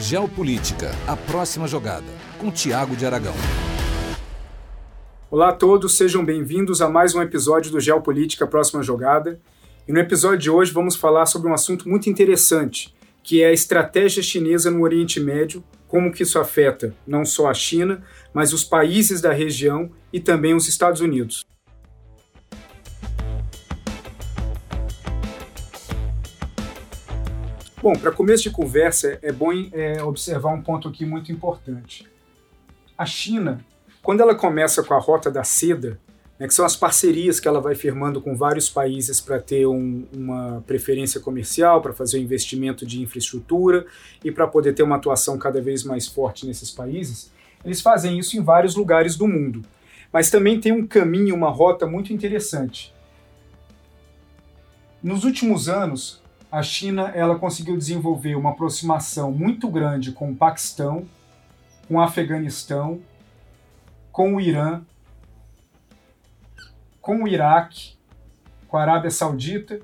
Geopolítica, a próxima jogada, com Tiago de Aragão. Olá a todos, sejam bem-vindos a mais um episódio do Geopolítica, próxima jogada. E no episódio de hoje vamos falar sobre um assunto muito interessante, que é a estratégia chinesa no Oriente Médio, como que isso afeta não só a China, mas os países da região e também os Estados Unidos. Bom, para começo de conversa, é bom é, observar um ponto aqui muito importante. A China, quando ela começa com a Rota da Seda, né, que são as parcerias que ela vai firmando com vários países para ter um, uma preferência comercial, para fazer um investimento de infraestrutura e para poder ter uma atuação cada vez mais forte nesses países, eles fazem isso em vários lugares do mundo. Mas também tem um caminho, uma rota muito interessante. Nos últimos anos, a China ela conseguiu desenvolver uma aproximação muito grande com o Paquistão, com o Afeganistão, com o Irã, com o Iraque, com a Arábia Saudita,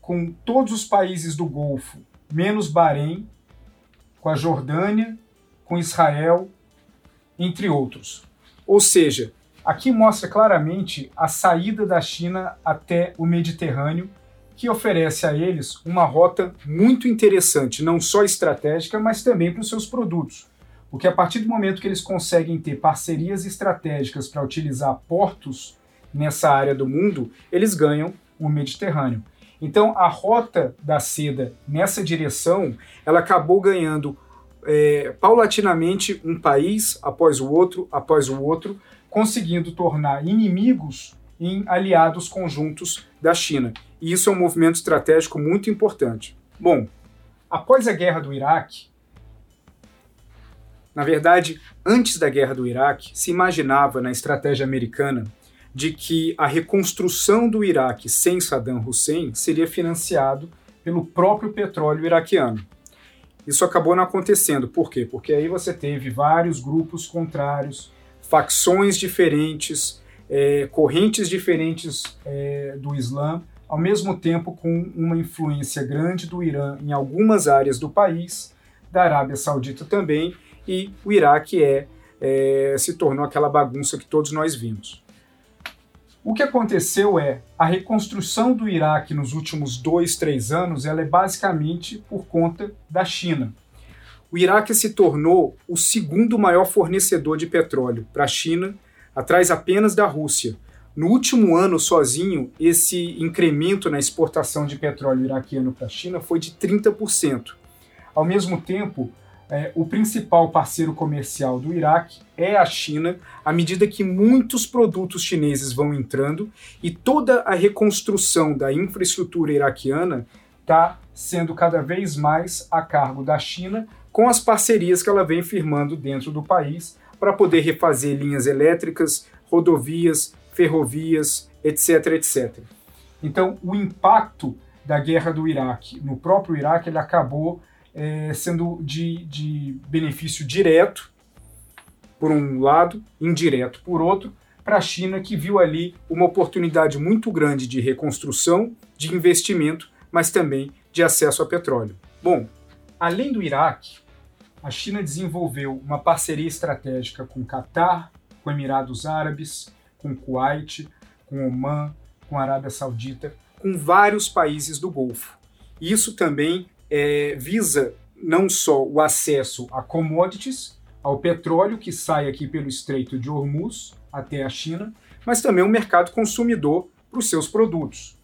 com todos os países do Golfo, menos Bahrein, com a Jordânia, com Israel, entre outros. Ou seja, aqui mostra claramente a saída da China até o Mediterrâneo que oferece a eles uma rota muito interessante, não só estratégica, mas também para os seus produtos. Porque a partir do momento que eles conseguem ter parcerias estratégicas para utilizar portos nessa área do mundo, eles ganham o Mediterrâneo. Então, a rota da seda nessa direção, ela acabou ganhando é, paulatinamente um país após o outro, após o outro, conseguindo tornar inimigos em aliados conjuntos da China. E isso é um movimento estratégico muito importante. Bom, após a guerra do Iraque, na verdade, antes da guerra do Iraque, se imaginava na estratégia americana de que a reconstrução do Iraque sem Saddam Hussein seria financiado pelo próprio petróleo iraquiano. Isso acabou não acontecendo. Por quê? Porque aí você teve vários grupos contrários, facções diferentes, é, correntes diferentes é, do Islã, ao mesmo tempo com uma influência grande do Irã em algumas áreas do país, da Arábia Saudita também, e o Iraque é, é se tornou aquela bagunça que todos nós vimos. O que aconteceu é a reconstrução do Iraque nos últimos dois, três anos, ela é basicamente por conta da China. O Iraque se tornou o segundo maior fornecedor de petróleo para a China atrás apenas da Rússia. No último ano sozinho, esse incremento na exportação de petróleo iraquiano para a China foi de 30%. Ao mesmo tempo, é, o principal parceiro comercial do Iraque é a China, à medida que muitos produtos chineses vão entrando e toda a reconstrução da infraestrutura iraquiana está sendo cada vez mais a cargo da China, com as parcerias que ela vem firmando dentro do país, para poder refazer linhas elétricas, rodovias, ferrovias, etc, etc. Então, o impacto da guerra do Iraque no próprio Iraque ele acabou é, sendo de, de benefício direto, por um lado, indireto por outro, para a China, que viu ali uma oportunidade muito grande de reconstrução, de investimento, mas também de acesso a petróleo. Bom, além do Iraque, a China desenvolveu uma parceria estratégica com Catar, com Emirados Árabes, com Kuwait, com Oman, com a Arábia Saudita, com vários países do Golfo. Isso também é, visa não só o acesso a commodities, ao petróleo que sai aqui pelo Estreito de Hormuz até a China, mas também o um mercado consumidor para os seus produtos.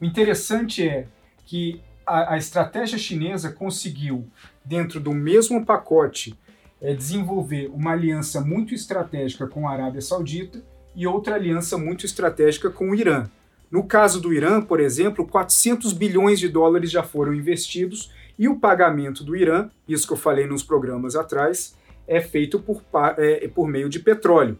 O interessante é que a, a estratégia chinesa conseguiu dentro do mesmo pacote, é, desenvolver uma aliança muito estratégica com a Arábia Saudita e outra aliança muito estratégica com o Irã. No caso do Irã, por exemplo, 400 bilhões de dólares já foram investidos e o pagamento do Irã, isso que eu falei nos programas atrás, é feito por, é, por meio de petróleo.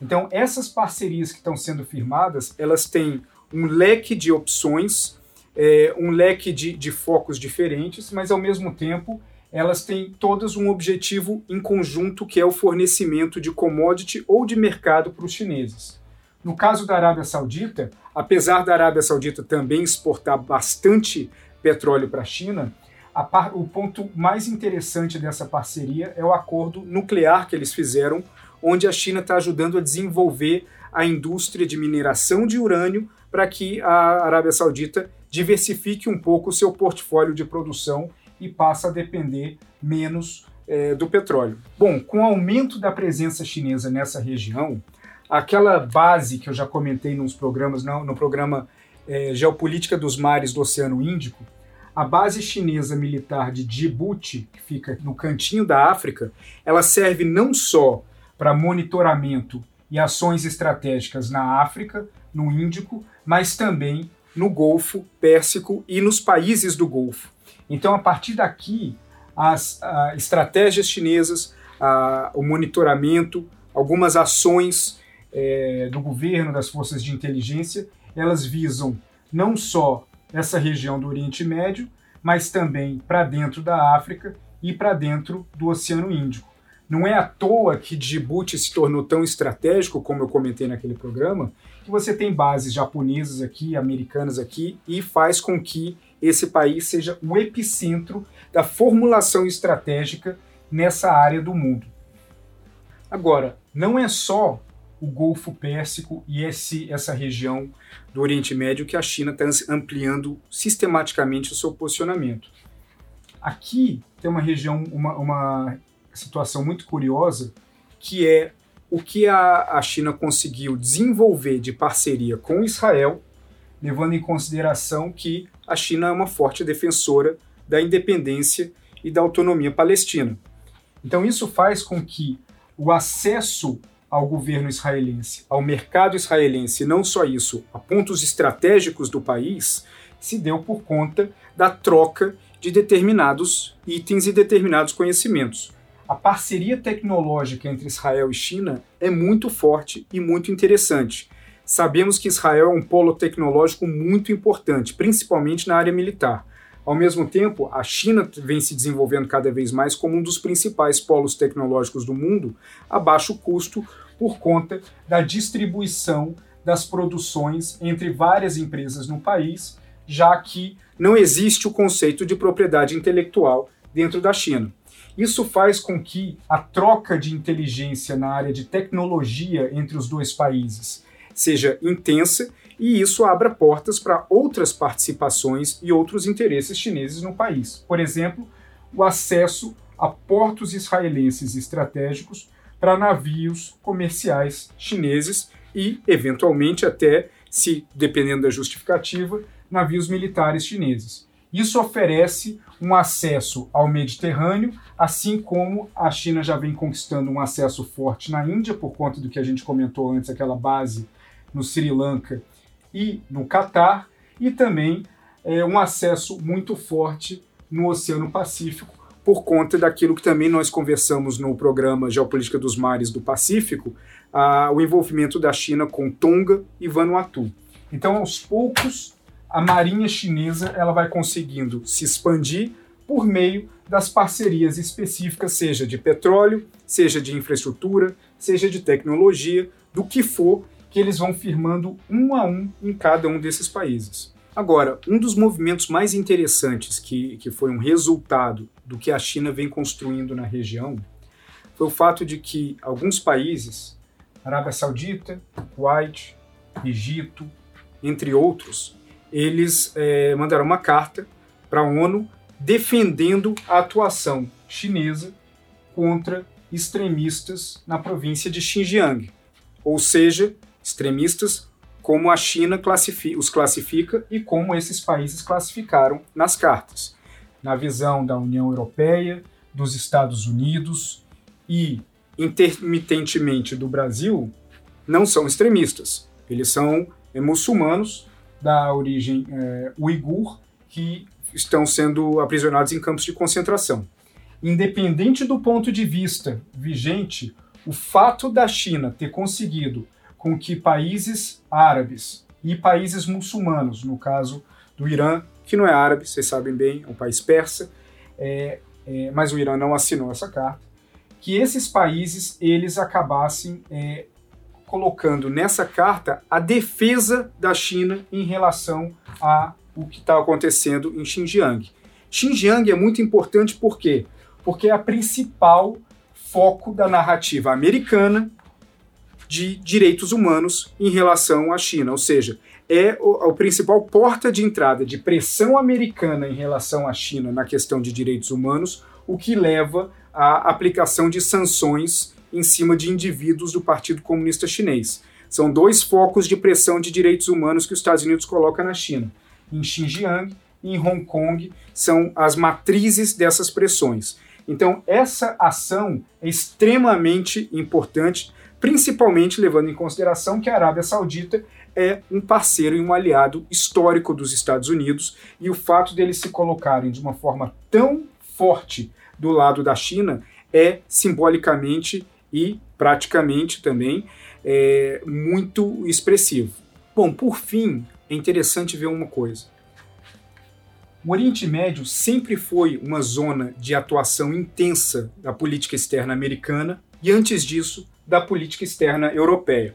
Então, essas parcerias que estão sendo firmadas, elas têm um leque de opções, é, um leque de, de focos diferentes, mas ao mesmo tempo elas têm todas um objetivo em conjunto, que é o fornecimento de commodity ou de mercado para os chineses. No caso da Arábia Saudita, apesar da Arábia Saudita também exportar bastante petróleo para a China, o ponto mais interessante dessa parceria é o acordo nuclear que eles fizeram, onde a China está ajudando a desenvolver a indústria de mineração de urânio para que a Arábia Saudita diversifique um pouco o seu portfólio de produção e passe a depender menos é, do petróleo. Bom, com o aumento da presença chinesa nessa região, aquela base que eu já comentei nos programas, no, no programa é, Geopolítica dos Mares do Oceano Índico, a base chinesa militar de Djibouti, que fica no cantinho da África, ela serve não só para monitoramento e ações estratégicas na África, no Índico, mas também no Golfo Pérsico e nos países do Golfo. Então, a partir daqui, as a, estratégias chinesas, a, o monitoramento, algumas ações é, do governo, das forças de inteligência, elas visam não só essa região do Oriente Médio, mas também para dentro da África e para dentro do Oceano Índico. Não é à toa que Djibouti se tornou tão estratégico, como eu comentei naquele programa, que você tem bases japonesas aqui, americanas aqui, e faz com que esse país seja o epicentro da formulação estratégica nessa área do mundo. Agora, não é só o Golfo Pérsico e esse, essa região do Oriente Médio que a China está ampliando sistematicamente o seu posicionamento. Aqui tem uma região, uma, uma situação muito curiosa, que é o que a, a China conseguiu desenvolver de parceria com Israel, levando em consideração que a China é uma forte defensora da independência e da autonomia palestina. Então, isso faz com que o acesso ao governo israelense, ao mercado israelense, não só isso, a pontos estratégicos do país, se deu por conta da troca de determinados itens e determinados conhecimentos. A parceria tecnológica entre Israel e China é muito forte e muito interessante. Sabemos que Israel é um polo tecnológico muito importante, principalmente na área militar. Ao mesmo tempo, a China vem se desenvolvendo cada vez mais como um dos principais polos tecnológicos do mundo, a baixo custo, por conta da distribuição das produções entre várias empresas no país, já que não existe o conceito de propriedade intelectual dentro da China. Isso faz com que a troca de inteligência na área de tecnologia entre os dois países seja intensa e isso abra portas para outras participações e outros interesses chineses no país. Por exemplo, o acesso a portos israelenses estratégicos para navios comerciais chineses e, eventualmente, até, se dependendo da justificativa, navios militares chineses. Isso oferece um acesso ao Mediterrâneo, assim como a China já vem conquistando um acesso forte na Índia, por conta do que a gente comentou antes, aquela base no Sri Lanka e no Catar, e também é, um acesso muito forte no Oceano Pacífico, por conta daquilo que também nós conversamos no programa Geopolítica dos Mares do Pacífico, a, o envolvimento da China com Tonga e Vanuatu. Então, aos poucos, a marinha chinesa ela vai conseguindo se expandir por meio das parcerias específicas, seja de petróleo, seja de infraestrutura, seja de tecnologia, do que for que eles vão firmando um a um em cada um desses países. Agora, um dos movimentos mais interessantes que, que foi um resultado do que a China vem construindo na região foi o fato de que alguns países, Arábia Saudita, Kuwait, Egito, entre outros, eles é, mandaram uma carta para a ONU defendendo a atuação chinesa contra extremistas na província de Xinjiang, ou seja, extremistas como a China os classifica e como esses países classificaram nas cartas. Na visão da União Europeia, dos Estados Unidos e intermitentemente do Brasil, não são extremistas. Eles são muçulmanos da origem é, uigur que estão sendo aprisionados em campos de concentração. Independente do ponto de vista vigente, o fato da China ter conseguido com que países árabes e países muçulmanos, no caso do Irã, que não é árabe, vocês sabem bem, é um país persa, é, é, mas o Irã não assinou essa carta, que esses países eles acabassem é, colocando nessa carta a defesa da China em relação a o que está acontecendo em Xinjiang. Xinjiang é muito importante por quê? Porque é a principal foco da narrativa americana de direitos humanos em relação à China, ou seja, é o, o, principal porta de entrada de pressão americana em relação à China na questão de direitos humanos, o que leva à aplicação de sanções em cima de indivíduos do Partido Comunista Chinês. São dois focos de pressão de direitos humanos que os Estados Unidos coloca na China. Em Xinjiang e em Hong Kong são as matrizes dessas pressões. Então, essa ação é extremamente importante, principalmente levando em consideração que a Arábia Saudita é um parceiro e um aliado histórico dos Estados Unidos, e o fato deles se colocarem de uma forma tão forte do lado da China é simbolicamente e praticamente também é, muito expressivo. Bom, por fim, é interessante ver uma coisa. O Oriente Médio sempre foi uma zona de atuação intensa da política externa americana e, antes disso, da política externa europeia.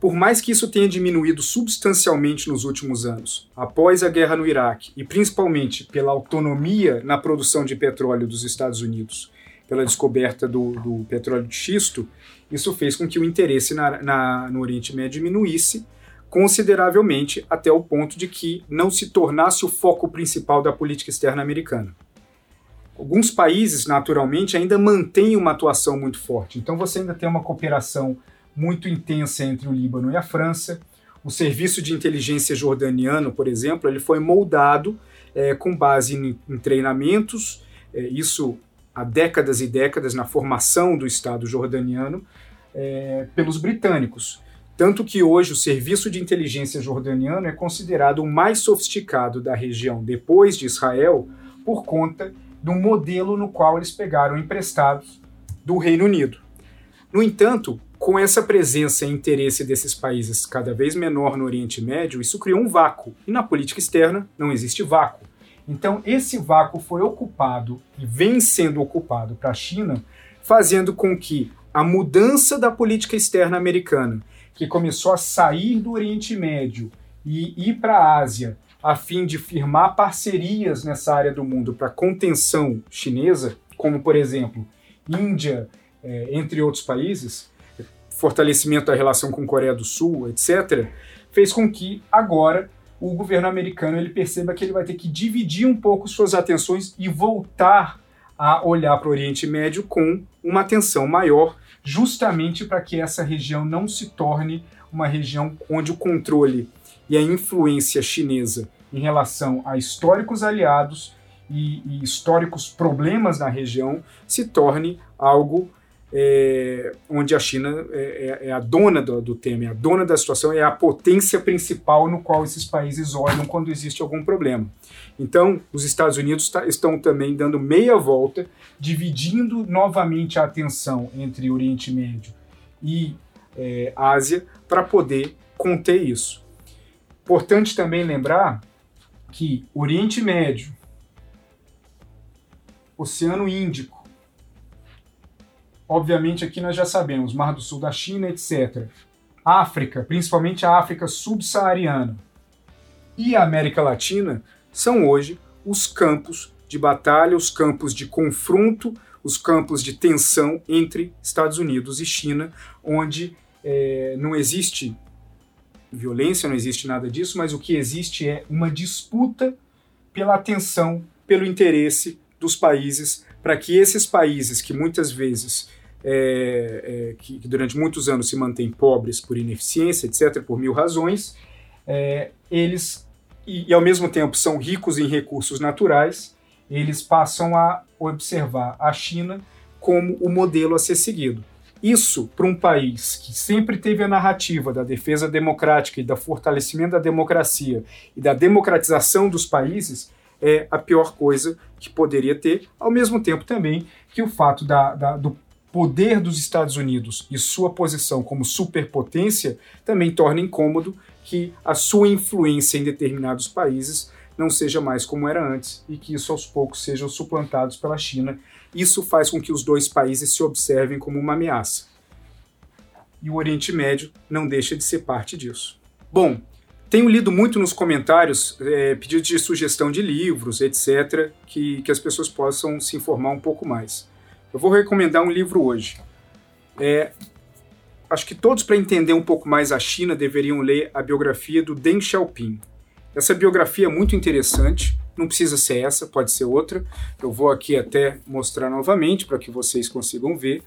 Por mais que isso tenha diminuído substancialmente nos últimos anos, após a guerra no Iraque e principalmente pela autonomia na produção de petróleo dos Estados Unidos, pela descoberta do, do petróleo de xisto, isso fez com que o interesse na, na, no Oriente Médio diminuísse consideravelmente até o ponto de que não se tornasse o foco principal da política externa americana. Alguns países, naturalmente, ainda mantêm uma atuação muito forte. Então você ainda tem uma cooperação muito intensa entre o Líbano e a França. O serviço de inteligência jordaniano, por exemplo, ele foi moldado é, com base em, em treinamentos, é, isso há décadas e décadas na formação do Estado jordaniano, é, pelos britânicos. Tanto que hoje o serviço de inteligência jordaniano é considerado o mais sofisticado da região depois de Israel, por conta do modelo no qual eles pegaram emprestados do Reino Unido. No entanto, com essa presença e interesse desses países cada vez menor no Oriente Médio, isso criou um vácuo. E na política externa não existe vácuo. Então, esse vácuo foi ocupado e vem sendo ocupado para a China, fazendo com que a mudança da política externa americana, que começou a sair do Oriente Médio e ir para a Ásia, a fim de firmar parcerias nessa área do mundo para contenção chinesa, como por exemplo Índia, eh, entre outros países, fortalecimento da relação com Coreia do Sul, etc., fez com que agora o governo americano ele perceba que ele vai ter que dividir um pouco suas atenções e voltar a olhar para o Oriente Médio com uma atenção maior, justamente para que essa região não se torne uma região onde o controle e a influência chinesa em relação a históricos aliados e, e históricos problemas na região se torne algo é, onde a China é, é, é a dona do, do, tema, é a dona da situação, é a potência principal no qual esses países olham quando existe algum problema. Então, os Estados Unidos tá, estão também dando meia volta, dividindo novamente a atenção entre Oriente Médio e é, Ásia para poder conter isso. Importante também lembrar que Oriente Médio, Oceano Índico, obviamente aqui nós já sabemos, Mar do Sul da China, etc. África, principalmente a África subsaariana e a América Latina são hoje os campos de batalha, os campos de confronto, os campos de tensão entre Estados Unidos e China, onde é, não existe violência, não existe nada disso, mas o que existe é uma disputa pela atenção, pelo interesse dos países, para que esses países que muitas vezes é, é, que, que, durante muitos anos se mantêm pobres por ineficiência, etc., por mil razões, é, eles, e, e, ao mesmo tempo são ricos em recursos naturais, eles passam a observar a China como o modelo a ser seguido. Isso, para um país que sempre teve a narrativa da defesa democrática e do fortalecimento da democracia e da democratização dos países, é a pior coisa que poderia ter, ao mesmo tempo também que o fato da, da, do poder dos Estados Unidos e sua posição como superpotência também torna incômodo que a sua influência em determinados países não seja mais como era antes e que isso aos poucos sejam suplantados pela China. Isso faz com que os dois países se observem como uma ameaça. E o Oriente Médio não deixa de ser parte disso. Bom, Tenho lido muito nos comentários é, pedidos de sugestão de livros, etc., que, que as pessoas possam se informar um pouco mais. Eu vou recomendar um livro hoje. É, acho que todos, para entender um pouco mais a China, deveriam ler a biografia do Deng Xiaoping. Essa biografia é muito interessante, não precisa ser essa, pode ser outra. Eu vou aqui até mostrar novamente para que vocês consigam ver.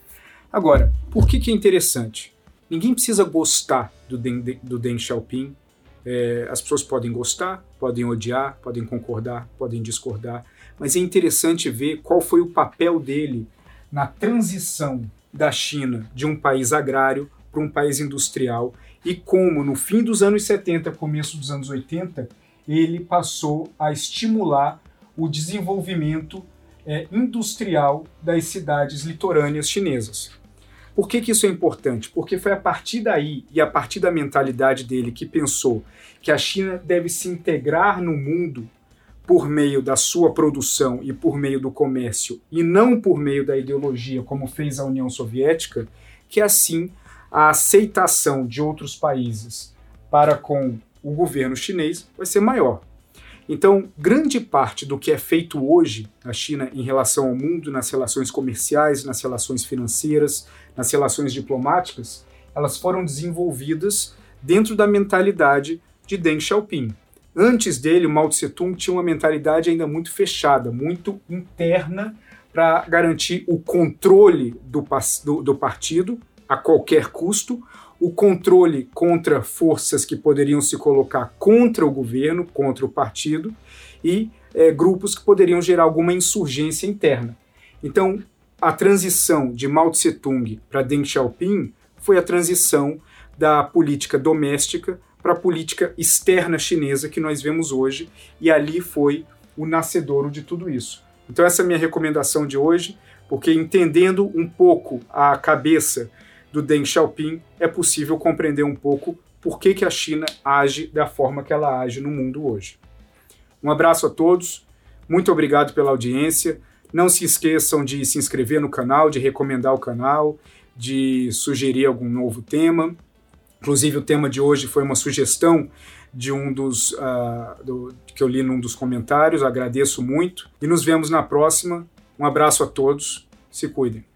Agora, por que, que é interessante? Ninguém precisa gostar do Deng, do Deng Xiaoping, é, as pessoas podem gostar, podem odiar, podem concordar, podem discordar, mas é interessante ver qual foi o papel dele na transição da China de um país agrário para um país industrial e como no fim dos anos 70, começo dos anos 80, ele passou a estimular o desenvolvimento é, industrial das cidades litorâneas chinesas. Por que, que isso é importante? Porque foi a partir daí e a partir da mentalidade dele que pensou que a China deve se integrar no mundo por meio da sua produção e por meio do comércio e não por meio da ideologia, como fez a União Soviética, que assim a aceitação de outros países para com o governo chinês vai ser maior. Então, grande parte do que é feito hoje na China em relação ao mundo, nas relações comerciais, nas relações financeiras, nas relações diplomáticas, elas foram desenvolvidas dentro da mentalidade de Deng Xiaoping. Antes dele, Mao Tse Tung tinha uma mentalidade ainda muito fechada, muito interna, para garantir o controle do, do, do partido a qualquer custo, o controle contra forças que poderiam se colocar contra o governo, contra o partido, e é, grupos que poderiam gerar alguma insurgência interna. Então, a transição de Mao Tse Tung para Deng Xiaoping foi a transição da política doméstica para a política externa chinesa que nós vemos hoje, e ali foi o nascedouro de tudo isso. Então, essa é a minha recomendação de hoje, porque entendendo um pouco a cabeça do Deng Xiaoping, é possível compreender um pouco por que, que a China age da forma que ela age no mundo hoje. Um abraço a todos, muito obrigado pela audiência. Não se esqueçam de se inscrever no canal, de recomendar o canal, de sugerir algum novo tema. Inclusive, o tema de hoje foi uma sugestão de um dos uh, do, que eu li num dos comentários. Agradeço muito e nos vemos na próxima. Um abraço a todos. Se cuidem.